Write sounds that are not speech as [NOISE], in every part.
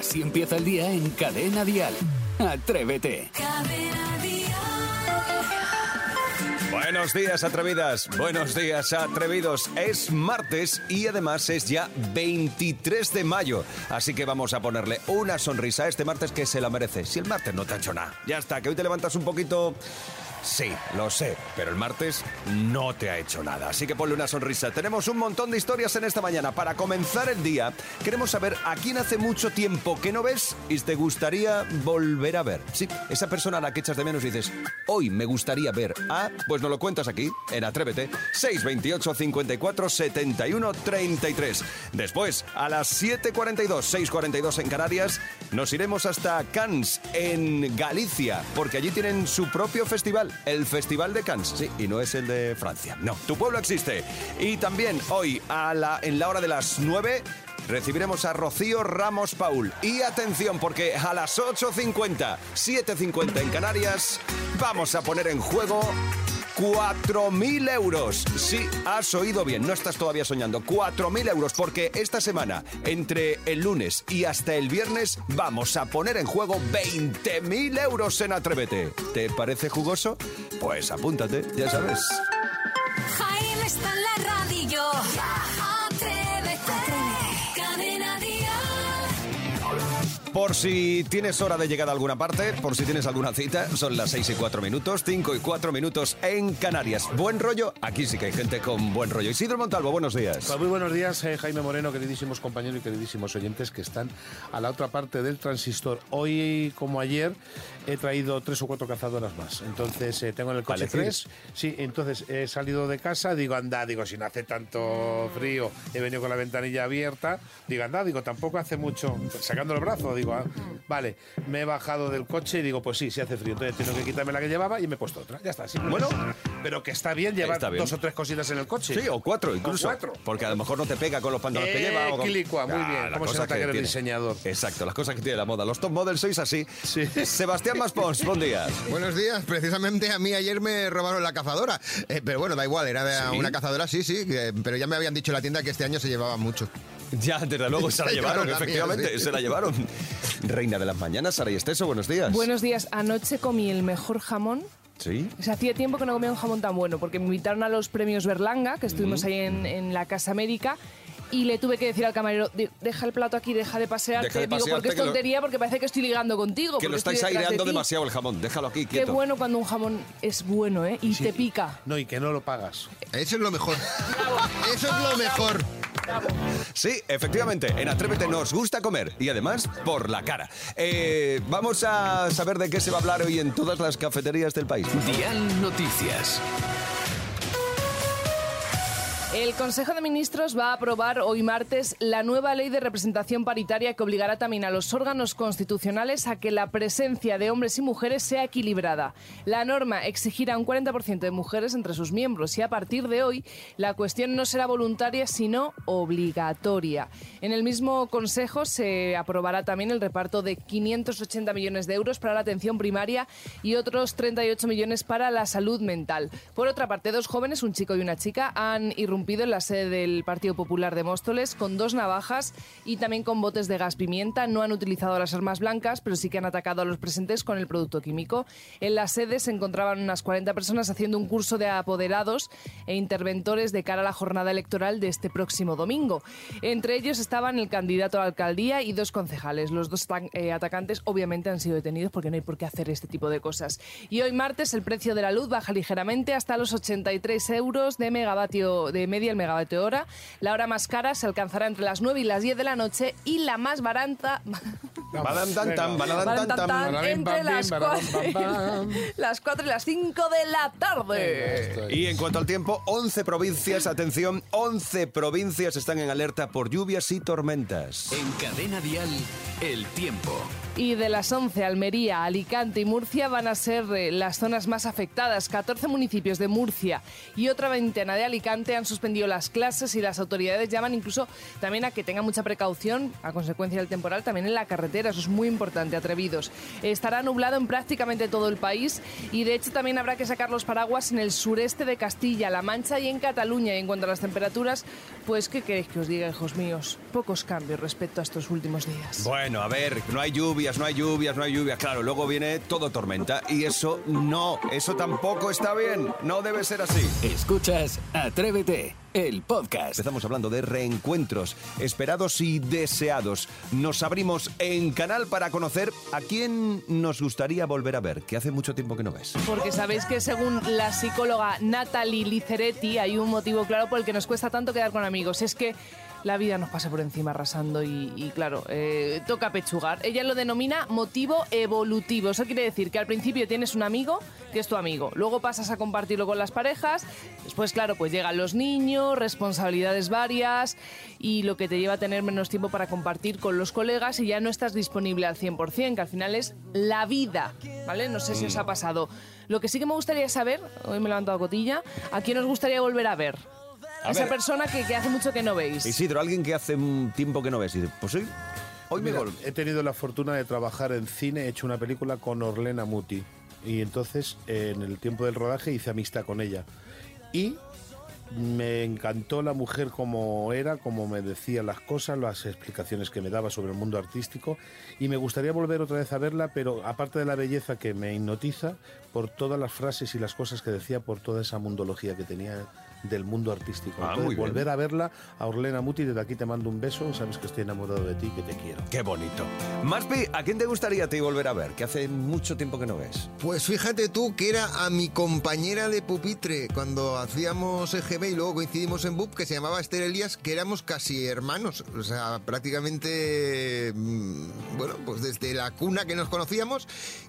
Así empieza el día en Cadena Dial. Atrévete. Buenos días, atrevidas. Buenos días, atrevidos. Es martes y además es ya 23 de mayo. Así que vamos a ponerle una sonrisa a este martes que se la merece. Si el martes no te ha hecho nada, ya está, que hoy te levantas un poquito Sí, lo sé, pero el martes no te ha hecho nada, así que ponle una sonrisa. Tenemos un montón de historias en esta mañana. Para comenzar el día, queremos saber a quién hace mucho tiempo que no ves y te gustaría volver a ver. Sí, esa persona a la que echas de menos y dices, hoy me gustaría ver a... Pues nos lo cuentas aquí, en Atrévete, 628 54 71 33. Después, a las 7.42, 6.42 en Canarias, nos iremos hasta Cannes, en Galicia, porque allí tienen su propio el Festival de Cannes. Sí, y no es el de Francia. No, tu pueblo existe. Y también hoy, a la, en la hora de las 9, recibiremos a Rocío Ramos Paul. Y atención, porque a las 8.50, 7.50 en Canarias, vamos a poner en juego 4.000 euros. Sí, has oído bien, no estás todavía soñando. 4.000 euros porque esta semana, entre el lunes y hasta el viernes, vamos a poner en juego 20.000 euros en Atrévete. ¿Te parece jugoso? Pues apúntate, ya sabes. Jaime está en la radio. Por si tienes hora de llegar a alguna parte, por si tienes alguna cita, son las 6 y 4 minutos, 5 y 4 minutos en Canarias. Buen rollo, aquí sí que hay gente con buen rollo. Isidro Montalvo, buenos días. Pues muy buenos días, eh, Jaime Moreno, queridísimos compañeros y queridísimos oyentes que están a la otra parte del transistor. Hoy, como ayer, he traído tres o cuatro cazadoras más. Entonces, eh, tengo en el coche tres. Sí, entonces he salido de casa, digo, anda, digo, si no hace tanto frío, he venido con la ventanilla abierta, digo, anda, digo, tampoco hace mucho, sacando el brazo, digo, ah, vale, me he bajado del coche y digo, pues sí, sí hace frío. Entonces tengo que quitarme la que llevaba y me he puesto otra. Ya está, sí. Bueno, pero que está bien llevar dos o tres cositas en el coche. Sí, o cuatro incluso. cuatro. Porque a lo mejor no te pega con los pantalones que lleva. O muy bien. ¿Cómo se nota que, eres diseñador? Exacto, las cosas que tiene la moda. Los top models sois así. Sí. [LAUGHS] Sebastián Maspons, buen día. Buenos días. Precisamente a mí ayer me robaron la cazadora. Eh, pero bueno, da igual, era una cazadora, sí, sí. pero ya me habían dicho en la tienda que este año se llevaba mucho. [LAUGHS] Ya, desde luego se la [LAUGHS] llevaron, efectivamente, se la llevaron. Reina de las mañanas, Sara y Esteso, buenos días. Buenos días. Anoche comí el mejor jamón ¿Sí? O sea, hacía tiempo que no comía un jamón tan bueno, porque me invitaron a los premios Berlanga, que estuvimos ahí en, en, la Casa América, y le tuve que decir al camarero, deja el plato aquí, deja de pasearte. Digo, porque es tontería, porque parece que estoy ligando contigo. Que lo estáis aireando demasiado el jamón, déjalo aquí, quieto. Qué bueno cuando un jamón es bueno, ¿eh? Y te pica. No, y que no lo pagas. Eso es lo mejor. Eso es lo mejor. Sí, efectivamente, en Atrévete nos gusta comer y además por la cara. Eh, vamos a saber de qué se va a hablar hoy en todas las cafeterías del país. Dial Noticias. El Consejo de Ministros va a aprobar hoy martes la nueva ley de representación paritaria que obligará también a los órganos constitucionales a que la presencia de hombres y mujeres sea equilibrada. La norma exigirá un 40% de mujeres entre sus miembros y a partir de hoy la cuestión no será voluntaria sino obligatoria. En el mismo Consejo se aprobará también el reparto de 580 millones de euros para la atención primaria y otros 38 millones para la salud mental. Por otra parte, dos jóvenes, un chico y una chica, han irrumpido en la sede del Partido Popular de Móstoles con dos navajas y también con botes de gas pimienta. No han utilizado las armas blancas, pero sí que han atacado a los presentes con el producto químico. En la sede se encontraban unas 40 personas haciendo un curso de apoderados e interventores de cara a la jornada electoral de este próximo domingo. Entre ellos estaban el candidato a la alcaldía y dos concejales. Los dos eh, atacantes obviamente han sido detenidos porque no hay por qué hacer este tipo de cosas. Y hoy martes el precio de la luz baja ligeramente hasta los 83 euros de megavatio de media el megavatio hora. La hora más cara se alcanzará entre las 9 y las 10 de la noche y la más barata... entre las 4, [LAUGHS] y las 5 de la tarde. Y en cuanto al tiempo, 11 provincias, atención, 11 provincias están en alerta por lluvias y tormentas. En cadena dial, el tiempo. Y de las 11, Almería, Alicante y Murcia van a ser eh, las zonas más afectadas. 14 municipios de Murcia y otra veintena de Alicante han suspendido las clases y las autoridades llaman incluso también a que tengan mucha precaución a consecuencia del temporal también en la carretera. Eso es muy importante, atrevidos. Estará nublado en prácticamente todo el país y de hecho también habrá que sacar los paraguas en el sureste de Castilla, La Mancha y en Cataluña. Y en cuanto a las temperaturas, pues ¿qué queréis que os diga, hijos míos? Pocos cambios respecto a estos últimos días. Bueno, a ver, no hay lluvias, no hay lluvias, no hay lluvias. Claro, luego viene todo tormenta y eso no, eso tampoco está bien. No debe ser así. Escuchas Atrévete, el podcast. Empezamos hablando de reencuentros esperados y deseados. Nos abrimos en canal para conocer a quién nos gustaría volver a ver, que hace mucho tiempo que no ves. Porque sabéis que según la psicóloga Natalie Liceretti hay un motivo claro por el que nos cuesta tanto quedar con amigos. Es que la vida nos pasa por encima arrasando y, y claro, eh, toca pechugar. Ella lo denomina motivo evolutivo. Eso quiere decir que al principio tienes un amigo que es tu amigo. Luego pasas a compartirlo con las parejas. Después, claro, pues llegan los niños, responsabilidades varias y lo que te lleva a tener menos tiempo para compartir con los colegas y ya no estás disponible al 100%, que al final es la vida, ¿vale? No sé si os ha pasado. Lo que sí que me gustaría saber, hoy me he levantado cotilla, ¿a quién os gustaría volver a ver? A Esa ver. persona que, que hace mucho que no veis. Isidro, alguien que hace un tiempo que no ves. Y dice, pues hoy, hoy me Mira, he tenido la fortuna de trabajar en cine, he hecho una película con Orlena Muti. Y entonces, eh, en el tiempo del rodaje, hice amistad con ella. Y me encantó la mujer como era, como me decía las cosas, las explicaciones que me daba sobre el mundo artístico. Y me gustaría volver otra vez a verla, pero aparte de la belleza que me hipnotiza, por todas las frases y las cosas que decía, por toda esa mundología que tenía del mundo artístico. Ah, Entonces, muy bien. volver a verla, a Orlena Muti, desde aquí te mando un beso, sabes que estoy enamorado de ti y que te quiero. Qué bonito. Maspi, ¿a quién te gustaría a ti volver a ver? Que hace mucho tiempo que no ves. Pues fíjate tú que era a mi compañera de pupitre cuando hacíamos EGB y luego coincidimos en BUP, que se llamaba Esther Elías, que éramos casi hermanos. O sea, prácticamente, mm, bueno, pues desde la cuna que nos conocíamos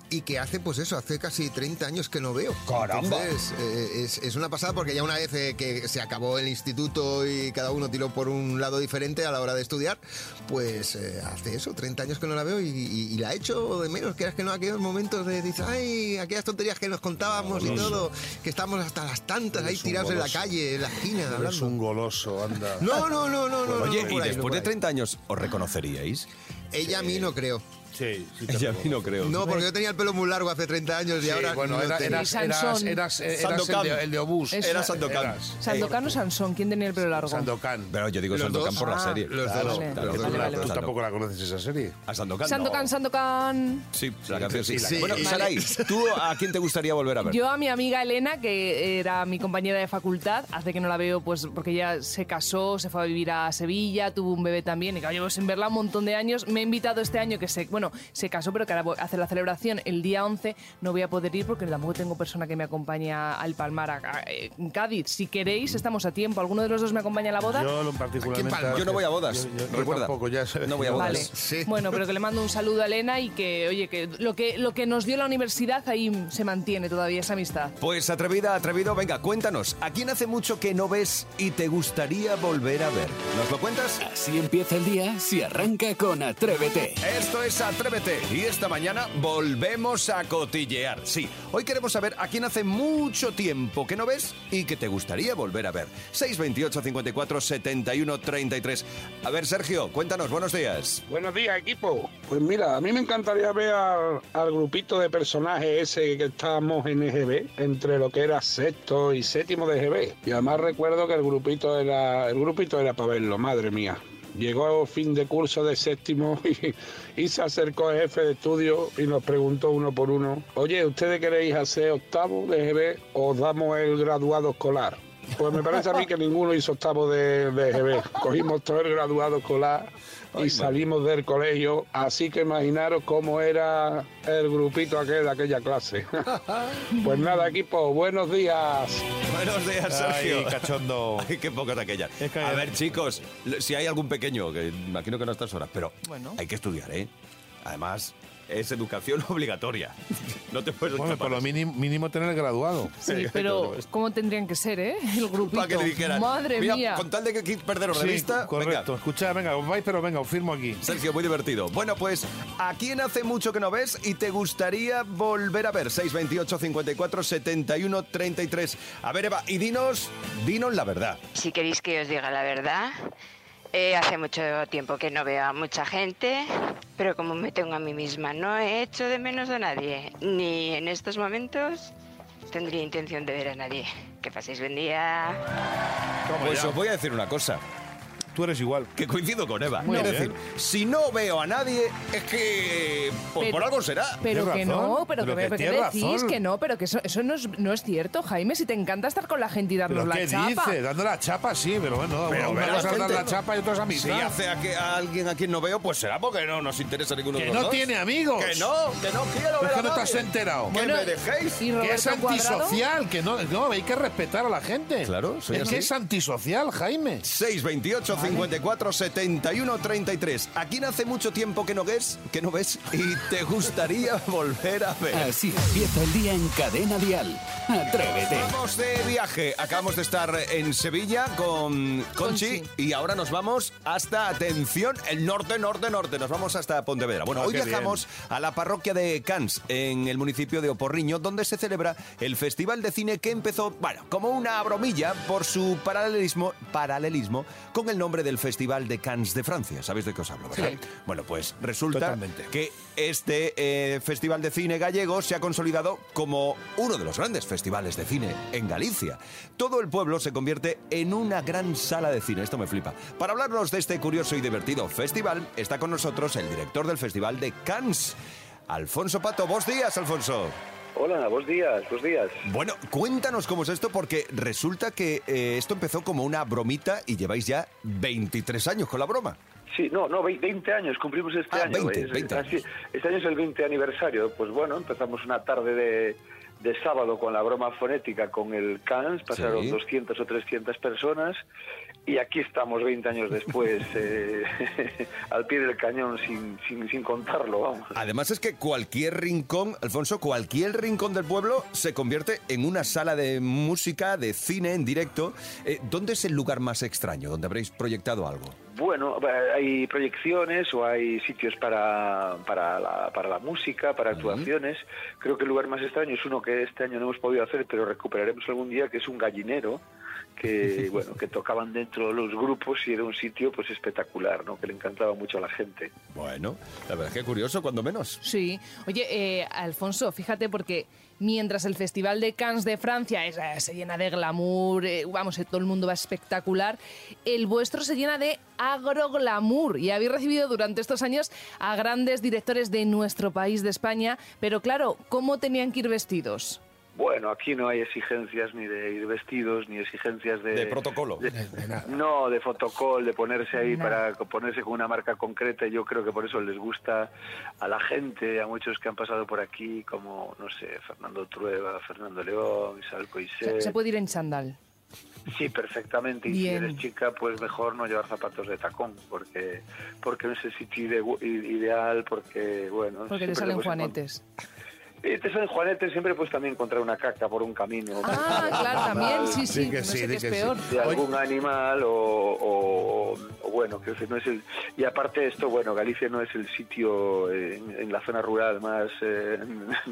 y que hace, pues eso, hace casi 30 años que no veo. ¡Caramba! Entonces, eh, es, es una pasada porque ya una vez eh, que se acabó el instituto y cada uno tiró por un lado diferente a la hora de estudiar, pues eh, hace eso, 30 años que no la veo y, y- y la echo de menos, que que no aquellos momentos de dices, ay, aquellas tonterías que nos contábamos y todo, que estamos hasta las tantas ahí Eres tirados en la goloso. calle, en la esquina, Eres hablando. un goloso, anda. No, no, no, no, no. Oye, no, y por ahí, después por de ahí. 30 años, ¿os reconoceríais? Ella a mí no creo. Sí, sí [LAUGHS] Ella a mí no creo. No, porque yo tenía el pelo muy largo hace 30 años y Sí, ahora bueno, no era- tengo. eras, eras, Sansón. eras, eras el, Sandokan. de, el de Obús. Eso. Era Sandokan. Eras. ¿Sandokan o Sansón? ¿Quién tenía el pelo largo? Sandokan. Pero yo digo Sandokan dos. por la serie. los Claro, dos. claro, Vale, claro, vale. claro. Tú tampoco la conoces esa serie. ¿A Sandokan? Sandokan, no. Sandokan. Sí, la canción sí. Sí. Bueno, Vale. Saray, ¿tú a quién te gustaría volver a ver? Yo a mi amiga Elena, que era mi compañera de facultad, hace que no la veo, pues porque ella se casó, se fue a vivir a Sevilla, tuvo un bebé también, y claro, llevo sin verla un montón de años. Me ha invitado este año que se, bueno, se casó, pero que ahora voy a hacer la celebración el día 11. No voy a poder ir porque tampoco tengo persona que me acompañe al Palmar, a, a- en Cádiz. Si queréis, estamos a tiempo. ¿Alguno de los dos me acompaña a la boda? Yo lo particularmente. Palma? Yo no voy a bodas, Yo, yo- yo recuerda. tampoco, ya sabes No voy a bodas. Vale. Sí. Bueno, pero que le mando un saludo a Elena y que, oye, que lo que, lo que nos dio la universidad ahí se mantiene todavía esa amistad. Pues atrevida, atrevido, venga, cuéntanos, ¿a quién hace mucho que no ves y te gustaría volver a ver? ¿Nos lo cuentas? Así empieza el día si arranca con Atrévete. Esto es Atrévete y esta mañana volvemos a cotillear. Sí, hoy queremos saber a quién hace mucho tiempo que no ves y que te gustaría volver a ver. 628 54 71 33. A ver, Sergio, cuéntanos, buenos días. Buenos días, equipo. Pues mira, a mí me encantaría ver al, al grupito de personajes ese que estábamos en EGB, entre lo que era sexto y séptimo de EGB. Y además recuerdo que el grupito era, el grupito era para verlo, madre mía. Llegó fin de curso de séptimo [LAUGHS] y, y se acercó el jefe de estudio y nos preguntó uno por uno, oye, ¿ustedes queréis hacer octavo de EGB o os damos el graduado escolar? Pues me parece a mí que ninguno hizo octavo de, de EGB. Cogimos todo el graduado escolar y salimos del colegio. Así que imaginaros cómo era el grupito aquel de aquella clase. [LAUGHS] pues nada, equipo, buenos días. Buenos días, Sergio. Ay, cachondo. [LAUGHS] Ay, qué poco de aquella. Es que- A ver, chicos, si hay algún pequeño, que imagino que no a estas horas, pero Bueno. hay que estudiar, ¿eh? Además, es educación [LAUGHS] obligatoria. No te puedes Bueno, escapar. por lo mínimo, mínimo tener el graduado. Sí, pero ¿cómo tendrían que ser, eh? El grupito. Para que le dijeran. Madre "Mira, mía. Con tal de que quis perderos de Sí, vista. correcto. venga, Escucha, venga, os vais, pero venga, os firmo aquí. Sergio, muy divertido. Bueno, pues, ¿a quién hace mucho que no ves y te gustaría volver a ver? 628 54 71 33. A ver, Eva, y dinos, dinos la verdad. Si queréis que os diga la verdad, eh, hace mucho tiempo que no veo a mucha gente, pero como me tengo a mí misma, no he hecho de menos a nadie, ni en estos momentos tendría intención de ver a nadie. Que paséis buen día. Pues os voy a decir una cosa, Tú eres igual. que coincido con Eva. Muy es bien. decir, si no veo a nadie, es que pues, Pero- por algo será. Pero Tienes que razón, no, pero, pero que, que ¿qué tienes decís razón. que no, pero que eso, eso no, es, no es cierto, Jaime. Si te encanta estar con la gente y darnos ¿Pero la qué chapa. dice? Dando la chapa, sí, pero bueno, Pero una cosa es dar gente- la chapa y otra es Si amistad. hace a, que, a alguien a quien no veo, pues será porque no nos interesa ninguno Que de los no dos. tiene amigos. Que no, que no quiero ver Es a que no te nadie. has enterado. Que Bueno, me dejéis. y Que Roberto es Cuadrado, antisocial, que no, no, hay que respetar a la gente. Claro, soy Es así. que es antisocial, Jaime. 628 54 71 33. ¿A quién hace mucho tiempo que no ves, que no ves y te gustaría [LAUGHS] volver a ver? Así empieza el día en Cadena Dial. Atrévete. Vamos de viaje. Acabamos de estar en Sevilla con Conchi, Conchi. y ahora nos vamos hasta, atención, el norte, norte, norte. Nos vamos hasta Pontevedra. Bueno, Ah, hoy qué viajamos a la parroquia de Cans, en el municipio de Oporriño, donde se celebra el Festival de Cine que empezó, bueno, como una bromilla por su paralelismo, paralelismo con el nombre del Festival de Cannes de Francia. ¿Sabéis de qué os hablo, verdad? Sí. Bueno, pues resulta Totalmente. que este eh, Festival de Cine gallego se ha consolidado como uno de los grandes festivales de cine en Galicia. Todo el pueblo se convierte en una gran sala de cine. Esto me flipa. Para hablarnos de este curioso y divertido festival, está con nosotros el director del Festival de Cannes, Alfonso Pato. Buenos días, Alfonso. Hola, buenos días, buenos días. Bueno, cuéntanos cómo es esto, porque resulta que eh, esto empezó como una bromita y lleváis ya 23 años con la broma. Sí, no, no, vei- 20 años, cumplimos este Ah, año. 20, Es- 20 así- años. este año es el 20 aniversario. Pues bueno, empezamos una tarde de, de sábado con la broma fonética con el Cans, pasaron Sí. 200 o 300 personas y aquí estamos 20 años después, [LAUGHS] eh, [LAUGHS] al pie del cañón sin, sin, sin contarlo, vamos. Además es que cualquier rincón, Alfonso, cualquier rincón del pueblo se convierte en una sala de música, de cine en directo. Eh, ¿Dónde es el lugar más extraño donde habréis proyectado algo? Bueno, eh, hay proyecciones o hay sitios para, para, la, para la música, para actuaciones. Creo que el lugar más extraño es uno que este año no hemos podido hacer, pero recuperaremos algún día, que es un gallinero que [LAUGHS] bueno que tocaban dentro de los grupos y era un sitio pues espectacular, ¿no? Que le encantaba mucho a la gente. Bueno, la verdad es que curioso, cuando menos. Sí. Oye, eh, Alfonso, fíjate porque mientras el Festival de Cannes de Francia es, se llena de glamour, eh, vamos, eh, todo el mundo va espectacular, el vuestro se llena de agroglamour y habéis recibido durante estos años a grandes directores de nuestro país, de España, pero claro, ¿cómo tenían que ir vestidos? Bueno, aquí no hay exigencias ni de ir vestidos, ni exigencias de... De protocolo. de- no, de fotocall, de ponerse ahí para ponerse con una marca concreta. y Yo creo que por eso les gusta a la gente, a muchos que han pasado por aquí, como, no sé, Fernando Trueba, Fernando León, Isabel sea, se puede ir en chandal. Sí, perfectamente. Y Bien. si eres chica, pues mejor no llevar zapatos de tacón, porque porque no es el sitio ide- ideal, porque, bueno... Porque te salen juanetes. Te salen juanetes, siempre puedes también encontrar una caca por un camino. Ah, claro, también, sí, sí, Sí que no sí, sé qué es que peor. de algún animal o, o- o bueno, que no es el y aparte de esto, bueno, Galicia no es el sitio en, en la zona rural más eh,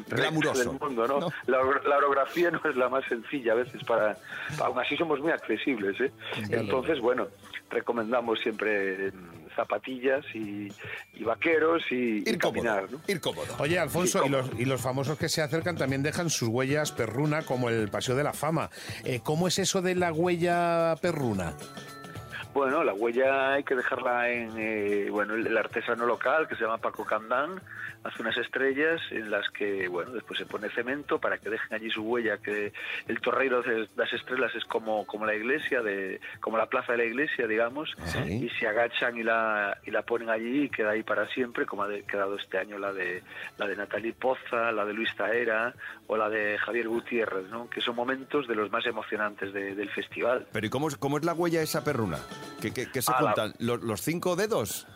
Glamuroso. del mundo, ¿no? No. La, la orografía no es la más sencilla a veces para, aún así somos muy accesibles, ¿eh? Entonces, bueno, recomendamos siempre eh, zapatillas y, y vaqueros y, y Ir cómodo. caminar, ¿no? Ir cómodo. Oye, Alfonso, y los, y los famosos que se acercan también dejan sus huellas perruna, como el Paseo de la Fama. Eh, ¿Cómo es eso de la huella perruna? Bueno, la huella hay que dejarla en, eh, bueno, el, el artesano local que se llama Paco Candán hace unas estrellas en las que, bueno, después se pone cemento para que dejen allí su huella, que el torreiro de las estrellas es como, como la iglesia, de, como la plaza de la iglesia, digamos, Sí. y se agachan y la, y la ponen allí y queda ahí para siempre, como ha de- quedado este año la de, la de Natalie Poza, la de Luis Taera o la de Javier Gutiérrez, ¿no? que son momentos de los más emocionantes de- del festival. Pero ¿y cómo, es- cómo es la huella esa perruna? ¿Qué, qué- qué se la- juntan? ¿Los, los cinco dedos?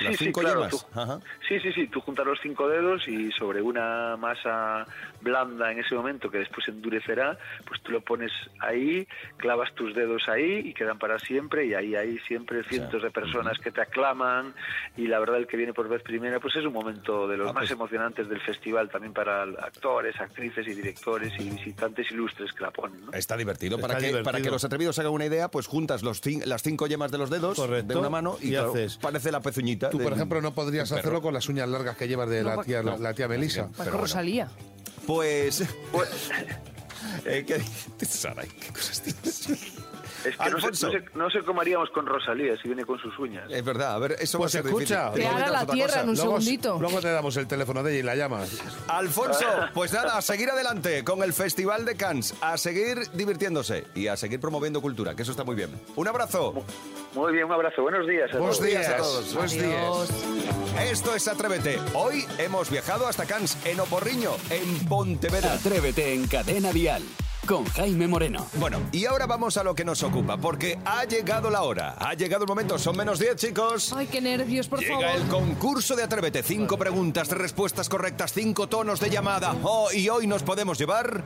Las Sí, sí, cinco claro, yemas. tú- Ajá. Sí, sí, sí, tú juntas los cinco dedos y sobre una masa blanda en ese momento que después endurecerá, pues tú lo pones ahí, clavas tus dedos ahí y quedan para siempre y ahí hay siempre cientos de personas que te aclaman y la verdad el que viene por vez primera pues es un momento de los Ah, más pues- emocionantes del festival también para actores, actrices y directores y visitantes ilustres que la ponen. ¿no? Está divertido. Para, Está que, divertido. para que los atrevidos hagan una idea, pues juntas los cin- las cinco yemas de los dedos Correcto. de una mano y, Y claro, haces- parece la pezuñita. Tú, por ejemplo, no podrías hacerlo con las uñas largas que llevas de No, la tía, la, no. la tía Melisa. Bueno. Rosalía. Pues... [LAUGHS] eh, ¿qué [LAUGHS] Sara? ¿Qué cosas tienes? Es que no sé, Alfonso. no, sé, no sé cómo haríamos con Rosalía si viene con sus uñas. Es verdad, a ver, eso Pues va a ser escucha. difícil. Que haga Necesitas la tierra cosa. en un Luego, segundito. luego te damos el teléfono de ella y la llamas. Alfonso, [LAUGHS] pues nada, a seguir adelante con el Festival de Cannes, a seguir divirtiéndose y a seguir promoviendo cultura, que eso está muy bien. Un abrazo. Muy bien, un abrazo. Buenos días. a Buenos todos. días a todos. Buenos días. Esto es Atrévete. Hoy hemos viajado hasta Cannes, en Oporriño, en Pontevedra. Atrévete en Cadena Dial con Jaime Moreno. Bueno, y ahora vamos a lo que nos ocupa, porque ha llegado la hora, ha llegado el momento, son menos 10 chicos. Ay, qué nervios, por Llega favor. el concurso de Atrévete, cinco preguntas, respuestas correctas, cinco tonos de llamada. Oh, y hoy nos podemos llevar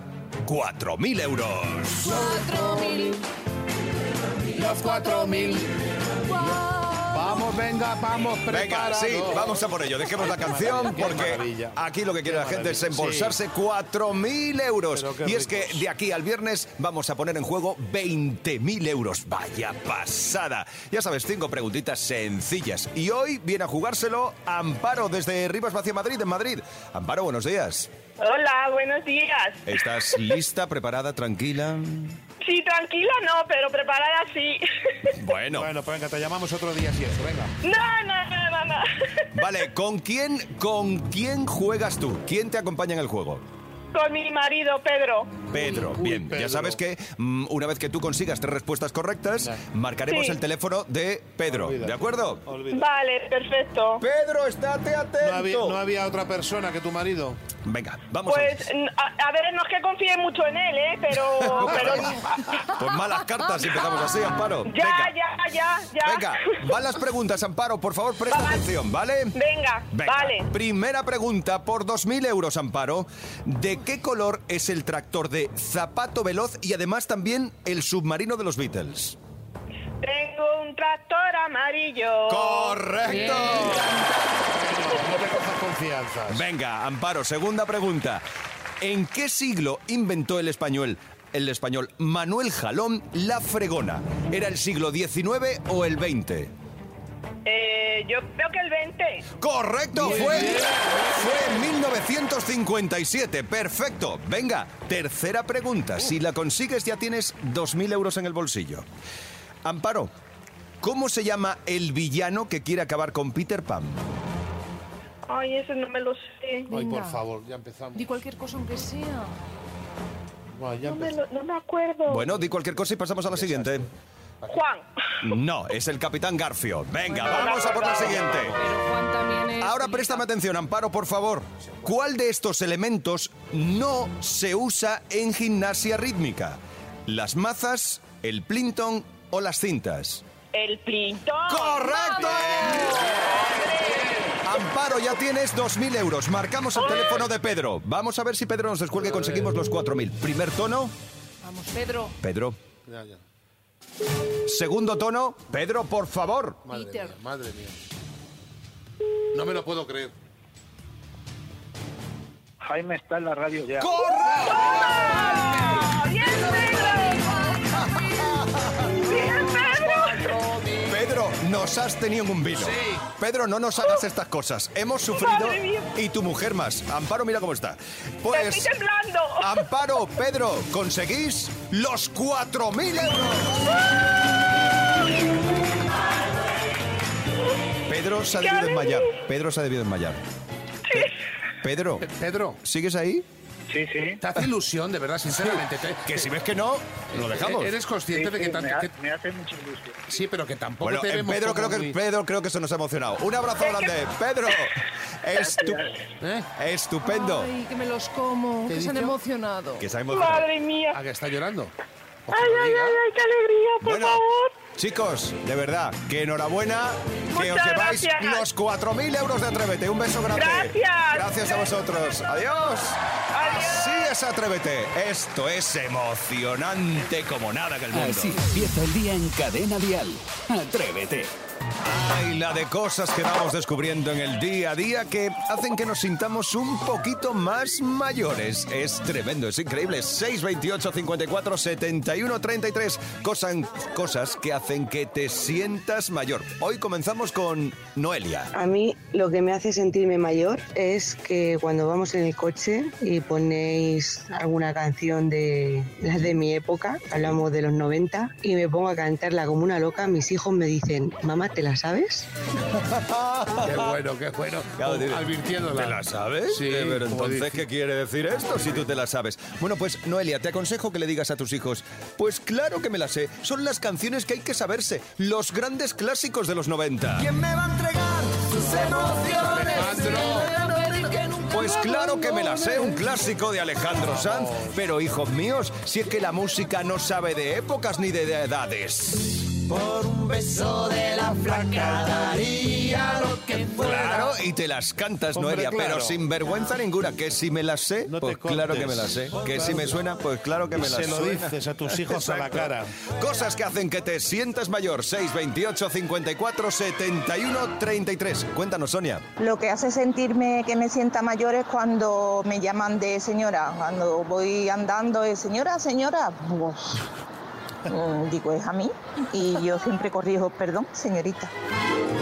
4.000 euros. 4.000. Los 4.000 venga, vamos preparados. Venga, sí, vamos a por ello. Dejemos la canción porque aquí lo que quiere la gente es embolsarse 4.000 euros. Y es que de aquí al viernes vamos a poner en juego 20.000 euros. Vaya pasada. Ya sabes, cinco preguntitas sencillas. Y hoy viene a jugárselo Amparo desde Rivas Vacia Madrid, en Madrid. Amparo, buenos días. Hola, buenos días. ¿Estás lista, preparada, tranquila? Sí, tranquila no, pero preparada sí. [LAUGHS] Bueno. Bueno, pues venga, te llamamos otro día si eso, venga. No, no, no, no, no. Vale, ¿con quién, ¿con quién juegas tú? ¿Quién te acompaña en el juego? Con mi marido, Pedro. Pedro, Uy, bien, ya Pedro. sabes que mm, una vez que tú consigas tres respuestas correctas, Nah. marcaremos Sí. el teléfono de Pedro, Olvídate. ¿de acuerdo? Olvídate. Vale, perfecto. Pedro, estate atento. No había, no había otra persona que tu marido. Venga, vamos Pues, n- a, a ver, no es que confíe mucho en él, ¿eh? Pero, [LAUGHS] pero a... [LAUGHS] Pues malas cartas si empezamos así, Amparo. ya, Venga. ya, ya, ya. Venga, van las preguntas, Amparo, por favor, presta Va. atención, ¿vale? Venga, Venga, vale. Primera pregunta por 2.000 euros, Amparo. ¿De qué color es el tractor de Zapato Veloz y además también el submarino de los Beatles? Tengo un tractor amarillo. ¡Correcto! No te cojas confianzas. Venga, Amparo, segunda pregunta. ¿En qué siglo inventó el español, el español Manuel Jalón la fregona? ¿Era el siglo XIX o el XX? Eh, yo creo que el 20. Correcto, fue, fue en 1957. Perfecto. Venga, tercera pregunta. Si la consigues ya tienes 2.000 euros en el bolsillo. Amparo, ¿cómo se llama el villano que quiere acabar con Peter Pan? Ay, eso no me lo sé. Ay, por favor, ya empezamos. Di cualquier cosa aunque sea. Ay, ya No me, empezamos. lo- no me acuerdo. Bueno, di cualquier cosa y pasamos a la siguiente. Juan. No, es el Capitán Garfio. Venga, vamos a por la siguiente. Ahora préstame atención, Amparo, por favor. ¿Cuál de estos elementos no se usa en gimnasia rítmica? ¿Las mazas, el plinton o las cintas? El plintón. ¡Correcto! Amparo, ya tienes 2.000 euros. Marcamos el teléfono de Pedro. Vamos a ver si Pedro nos descuelga y conseguimos los 4.000. Primer tono, Vamos, Pedro. Pedro. Ya, ya. Segundo tono, Pedro, por favor. Madre Peter. mía, madre mía. No me lo puedo creer. Jaime está en la radio ya. ¡Bien, nos has tenido en un vilo. Pedro, no nos hagas estas cosas. Hemos sufrido y tu mujer más. Amparo, mira cómo está. Pues, Estoy temblando. Amparo, Pedro, conseguís los 4.000 euros. Pedro se ha debido desmayar. Pedro se ha debido desmayar. Pe- Pedro, Pe- Pedro, ¿sigues ahí? Sí, sí. te hace ilusión, de verdad, sinceramente. te- Que si ves que no, lo dejamos. Eres consciente de que Sí, tanto. me, ha- que- me hace mucha ilusión. sí, pero que tampoco Bueno, te eh, vemos Pedro, como creo que, muy- Pedro creo que se nos ha emocionado. Un abrazo grande. Pedro, [LAUGHS] estu- ¿Eh? estupendo. Ay, que me los como. ¿Qué Que se han emocionado. Que se ha emocionado. Madre mía. ¿A que está llorando? Ay, que lo ay, diga. ay, ay, qué alegría, por Bueno, favor. Chicos, de verdad, que enhorabuena, Que os lleváis gracias. los 4.000 euros de Atrévete. Un beso grande. Gracias. Gracias a vosotros. Adiós. Así es Atrévete. Esto es emocionante como nada en el mundo. Así empieza el día en Cadena Dial. Atrévete. Ay, la de cosas que vamos descubriendo en el día a día que hacen que nos sintamos un poquito más mayores. Es tremendo, es increíble. 628 54 71 33. Cosas, cosas que hacen que te sientas mayor. Hoy comenzamos con Noelia. A mí lo que me hace sentirme mayor es que cuando vamos en el coche y ponéis alguna canción de las de mi época, hablamos de los 90, y me pongo a cantarla como una loca, mis hijos me dicen, mamá, ¿te la sabes? Qué bueno, qué bueno. Claro, dice, Advirtiéndola. ¿Te la sabes? Sí, Eh, pero como entonces, dice- ¿qué quiere decir esto si tú te la sabes? Bueno, pues Noelia, te aconsejo que le digas a tus hijos, pues claro que me la sé, son las canciones que hay que saberse, los grandes clásicos de los 90. ¿Quién me va a entregar sus emociones? Pues claro que me la sé, un clásico de Alejandro Sanz, pero hijos míos, si es que la música no sabe de épocas ni de edades. Por un beso de la flaca daría lo que fuera. Claro, y te las cantas, Hombre, Noelia, claro. pero sin vergüenza ninguna. Que si me las sé, No pues claro que me las sé. Que si me suena, pues claro que Y me las se lo suena. dices a tus hijos a la cara. Cosas que hacen que te sientas mayor. 628 54 71 33. Cuéntanos, Sonia. Lo que hace sentirme que me sienta mayor es cuando me llaman de señora. Cuando voy andando es señora, señora. Uf. Mm, Digo, es a mí. Y yo siempre corrijo, perdón, señorita.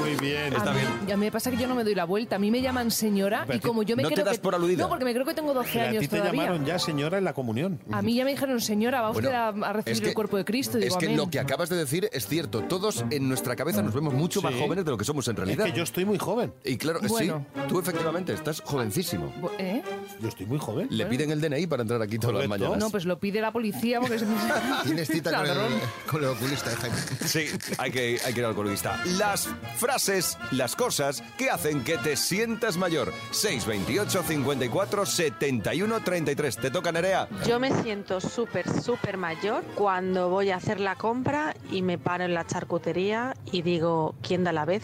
Muy bien. Está a mí, bien. y a mí me pasa que yo no me doy la vuelta. A mí me llaman señora Pero y como yo me ¿no te das que... por aludida? No, porque me creo que tengo 12 Que a años ti te todavía. llamaron ya señora en la comunión. A mí ya me dijeron, señora, va usted Bueno, a, a recibir es que- el cuerpo de Cristo. Digo, Es que amén. lo que acabas de decir es cierto. Todos en nuestra cabeza nos vemos mucho más jóvenes de lo que somos en Es realidad. que yo estoy muy joven. Y claro, Bueno. sí, tú efectivamente estás jovencísimo. ¿Eh? Yo estoy muy joven. Le piden el DNI para entrar aquí todas las Correcto. mañanas. No, pues lo pide la policía porque. [LAUGHS] Tienes cita [LAUGHS] con [LAUGHS] Con el oculista de Jaime. Sí, hay que, hay que ir al oculista. Las frases, las cosas que hacen que te sientas mayor. 628 54 71 33. ¿Te toca, Nerea? Yo me siento súper, súper mayor cuando voy a hacer la compra y me paro en la charcutería y digo, ¿quién da la vez?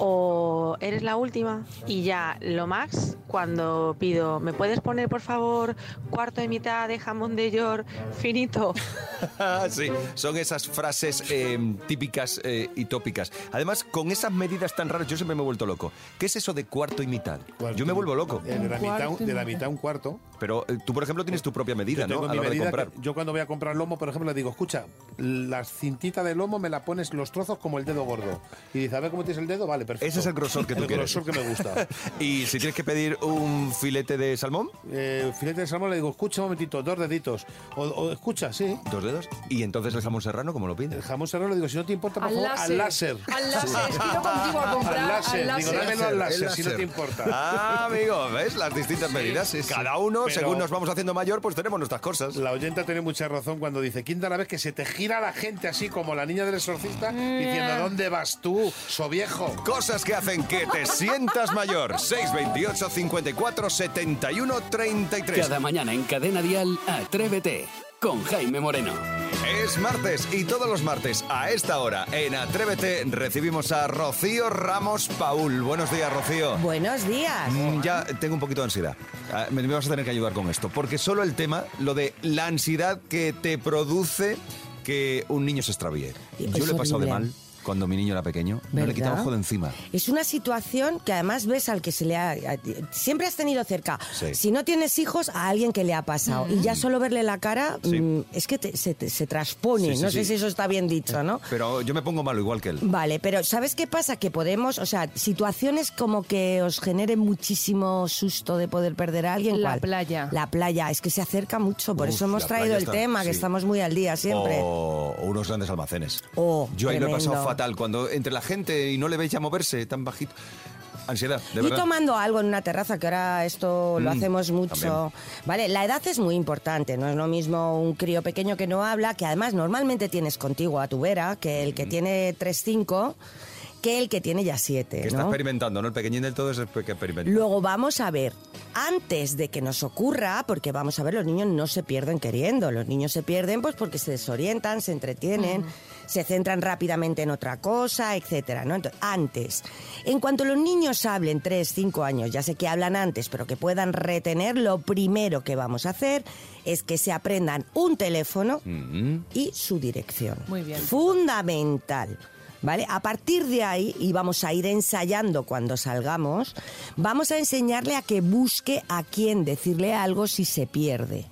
O eres la última y ya lo más cuando pido, ¿me puedes poner por favor cuarto de mitad de jamón de york finito? [LAUGHS] sí, son esas frases eh, típicas eh, y tópicas. Además, con esas medidas tan raras, yo siempre me he vuelto loco. ¿Qué es eso de cuarto y mitad? yo me vuelvo loco. Eh, de, la mitad, y de la mitad. un cuarto. Pero eh, tú, por ejemplo, tienes tu propia medida, Yo tengo ¿no? A mi la hora de medida comprar. que yo cuando voy a comprar lomo, por ejemplo, le digo, escucha, la cintita de lomo me la pones los trozos como el dedo gordo. Y dice, a ver cómo tienes el dedo, vale, perfecto. Ese es el grosor que tú El quieres. grosor que me gusta. [LAUGHS] y si tienes que pedir un filete de salmón, Eh, filete de salmón le digo, escucha un momentito, dos deditos. O, o escucha, sí. dos dedos. Y entonces el jamón serrano, ¿cómo lo El pides? jamón serrano le digo, si no te importa, por Al favor, láser. al láser. Al láser. Es que yo contigo a comprar al láser. al Digo, dámelo al láser, El si no te importa. [LAUGHS] Ah, amigo, ¿ves? Las distintas medidas. Cada uno, Pero- según nos vamos haciendo mayor, pues tenemos nuestras cosas. La oyenta tiene mucha razón cuando dice, ¿quién da la vez que se te gira la gente así como la niña del exorcista diciendo, ¿dónde vas tú, so viejo? Cosas que hacen que te sientas mayor. 628 54 71 33. Cada mañana en Cadena Dial, Atrévete con Jaime Moreno. Es martes y todos los martes a esta hora en Atrévete recibimos a Rocío Ramos Paul. Buenos días, Rocío. Buenos días. Mm, Ya tengo un poquito de ansiedad. Ah, Me vas a tener que ayudar con esto. Porque solo el tema, lo de la ansiedad que te produce que un niño se extravíe. Yo lo he pasado de mal cuando mi niño era pequeño. No le he quitado ¿Verdad? ojo de encima. Es una situación que además ves al que se le ha... Siempre has tenido cerca, Sí. si no tienes hijos, a alguien que le ha pasado. Y ya solo verle la cara Sí. mm, es que te- se, te- se transpone. Sí, sí, no sí. sé si eso está bien dicho, ¿no? Pero yo me pongo malo igual que él. Vale, pero ¿sabes qué pasa? Que podemos, o sea, situaciones como que os generen muchísimo susto de poder perder a alguien. La ¿cuál? playa. La playa, es que se acerca mucho, por Uf, eso hemos traído el está- tema, que estamos muy al día siempre. O, o unos grandes almacenes. Oh, Yo ahí lo he pasado tremendo. Fatal. Cuando entre la gente y no le veis ya moverse tan bajito. Ansiedad, de y tomando algo en una terraza, que ahora esto lo Mm, hacemos mucho. Vale, la edad es muy importante, no es lo mismo un crío pequeño que no habla, que además normalmente tienes contigo a tu vera, que el que Mm. tiene 3-5 que el que tiene ya siete. Que está experimentando, ¿no? El pequeñín del todo es el que experimenta. Luego vamos a ver, antes de que nos ocurra, porque vamos a ver, los niños no se pierden queriendo, los niños se pierden pues porque se desorientan, se entretienen, se centran rápidamente en otra cosa, etcétera, ¿no? Entonces, antes, en cuanto los niños hablen 3, 5 años, ya sé que hablan antes, pero que puedan retener, lo primero que vamos a hacer es que se aprendan un teléfono y su dirección. Muy bien. Fundamental. ¿Vale? A partir de ahí, y vamos a ir ensayando cuando salgamos, vamos a enseñarle a que busque a quién decirle algo si se pierde.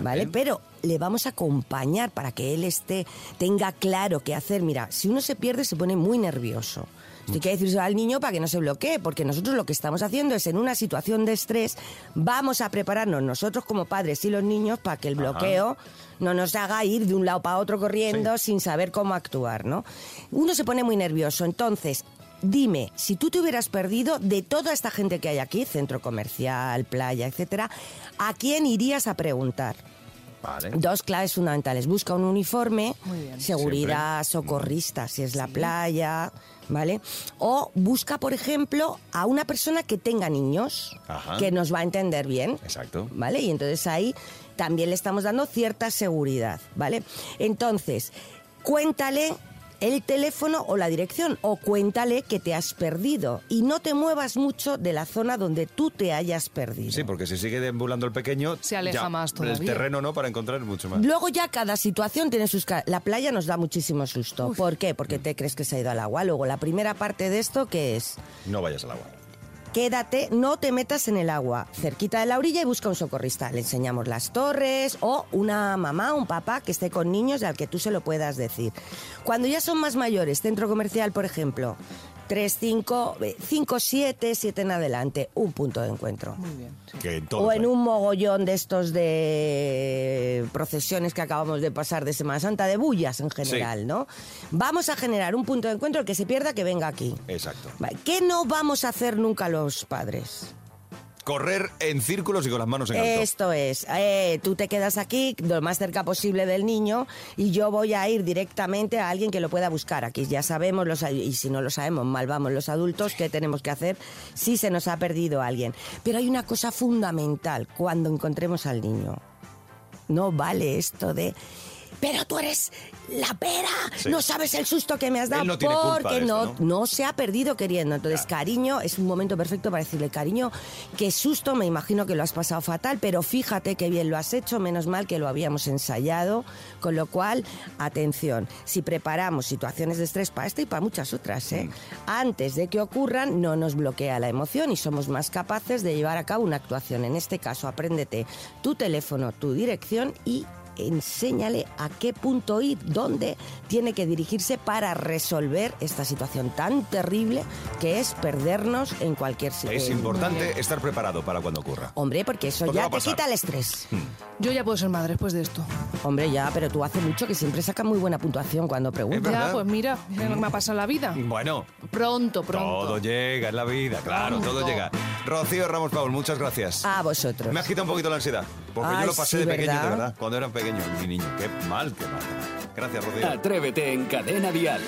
¿Vale? Pero le vamos a acompañar para que él esté, tenga claro qué hacer. Mira, si uno se pierde se pone muy nervioso. Esto hay que decírselo al niño para que no se bloquee, porque nosotros lo que estamos haciendo es en una situación de estrés, vamos a prepararnos nosotros como padres y los niños para que el bloqueo no nos haga ir de un lado para otro corriendo sin saber cómo actuar, ¿no? Uno se pone muy nervioso, entonces Dime, si tú te hubieras perdido de toda esta gente que hay aquí, centro comercial, playa, etcétera, ¿a quién irías a preguntar? Vale. Dos claves fundamentales. Busca un uniforme, seguridad, socorrista, si es la playa, ¿vale? O busca, por ejemplo, a una persona que tenga niños, Ajá. que nos va a entender bien. Exacto. ¿Vale? Y entonces ahí también le estamos dando cierta seguridad, ¿vale? Entonces, cuéntale el teléfono o la dirección o cuéntale que te has perdido y no te muevas mucho de la zona donde tú te hayas perdido. Sí, porque si sigue deambulando el pequeño... Se aleja ya, más El todavía. terreno, ¿no? Para encontrar mucho más. Luego ya cada situación tiene sus... ca- La playa nos da muchísimo susto. ¿Por qué? Porque Mm. te crees que se ha ido al agua. Luego, la primera parte de esto, que es? No vayas al agua. Quédate, no te metas en el agua, cerquita de la orilla y busca un socorrista. Le enseñamos las torres o una mamá, un papá que esté con niños al que tú se lo puedas decir. Cuando ya son más mayores, centro comercial, por ejemplo, 3, 5, 5, 7, 7 en adelante, un punto de encuentro. Muy bien. Que O en un mogollón de estos de procesiones que acabamos de pasar de Semana Santa, de bullas en general, Sí. ¿no? Vamos a generar un punto de encuentro, el que se pierda, que venga aquí. Exacto. ¿Qué no vamos a hacer nunca los padres? Correr en círculos y con las manos en alto. Esto es, eh, tú te quedas aquí lo más cerca posible del niño y yo voy a ir directamente a alguien que lo pueda buscar. Aquí ya sabemos, los, y si no lo sabemos, mal vamos los adultos, qué tenemos que hacer si se nos ha perdido alguien. Pero hay una cosa fundamental cuando encontremos al niño. No vale esto de... Pero tú eres la pera, Sí. no sabes el susto que me has dado no porque esto, no, se ha perdido queriendo. Entonces, cariño, es un momento perfecto para decirle, cariño, qué susto, me imagino que lo has pasado fatal, pero fíjate qué bien lo has hecho, menos mal que lo habíamos ensayado. Con lo cual, atención, si preparamos situaciones de estrés para esta y para muchas otras, ¿eh? antes de que ocurran, no nos bloquea la emoción y somos más capaces de llevar a cabo una actuación. En este caso, apréndete tu teléfono, tu dirección y enséñale a qué punto ir, dónde tiene que dirigirse para resolver esta situación tan terrible que es perdernos en cualquier sitio. Es importante estar preparado para cuando ocurra. Hombre, porque eso Porque ya te quita el estrés. Yo ya puedo ser madre después de esto. Hombre, ya, pero tú hace mucho que siempre sacas muy buena puntuación cuando preguntas. Ya, pues mira, me, me ha pasado la vida. Bueno, Pronto, pronto. todo llega en la vida, claro, todo llega. Rocío Ramos Paul, muchas gracias. A vosotros. Me has quitado un poquito la ansiedad. Porque yo lo pasé sí, de pequeño, ¿verdad? de verdad. Cuando era pequeño, Gracias, Rocío. Atrévete en Cadena Dial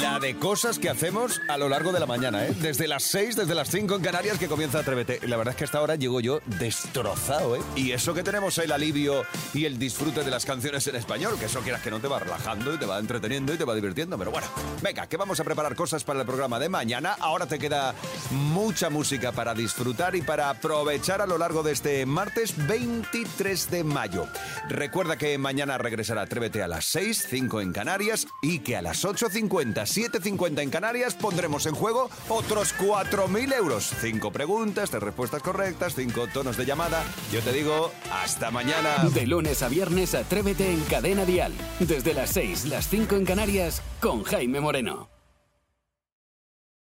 La de cosas que hacemos a lo largo de la mañana, ¿eh? Desde las 6, desde las 5 en Canarias que comienza Atrévete. La verdad es que hasta ahora llego yo destrozado, ¿eh? Y eso que tenemos el alivio y el disfrute de las canciones en español, que eso quieras que no te va relajando y te va entreteniendo y te va divirtiendo. Pero bueno, venga, que vamos a preparar cosas para el programa de mañana. Ahora te queda mucha música para disfrutar y para aprovechar a lo largo de este martes 23 de mayo. Recuerda que mañana regresará Atrévete a las 6, 5 en Canarias y que a las 8.50, 7.50 en Canarias pondremos en juego otros 4.000 euros. Cinco preguntas, tres respuestas correctas, cinco tonos de llamada. Yo te digo, hasta mañana. De lunes a viernes, Atrévete en Cadena Dial. Desde las 6, las 5 en Canarias, con Jaime Moreno.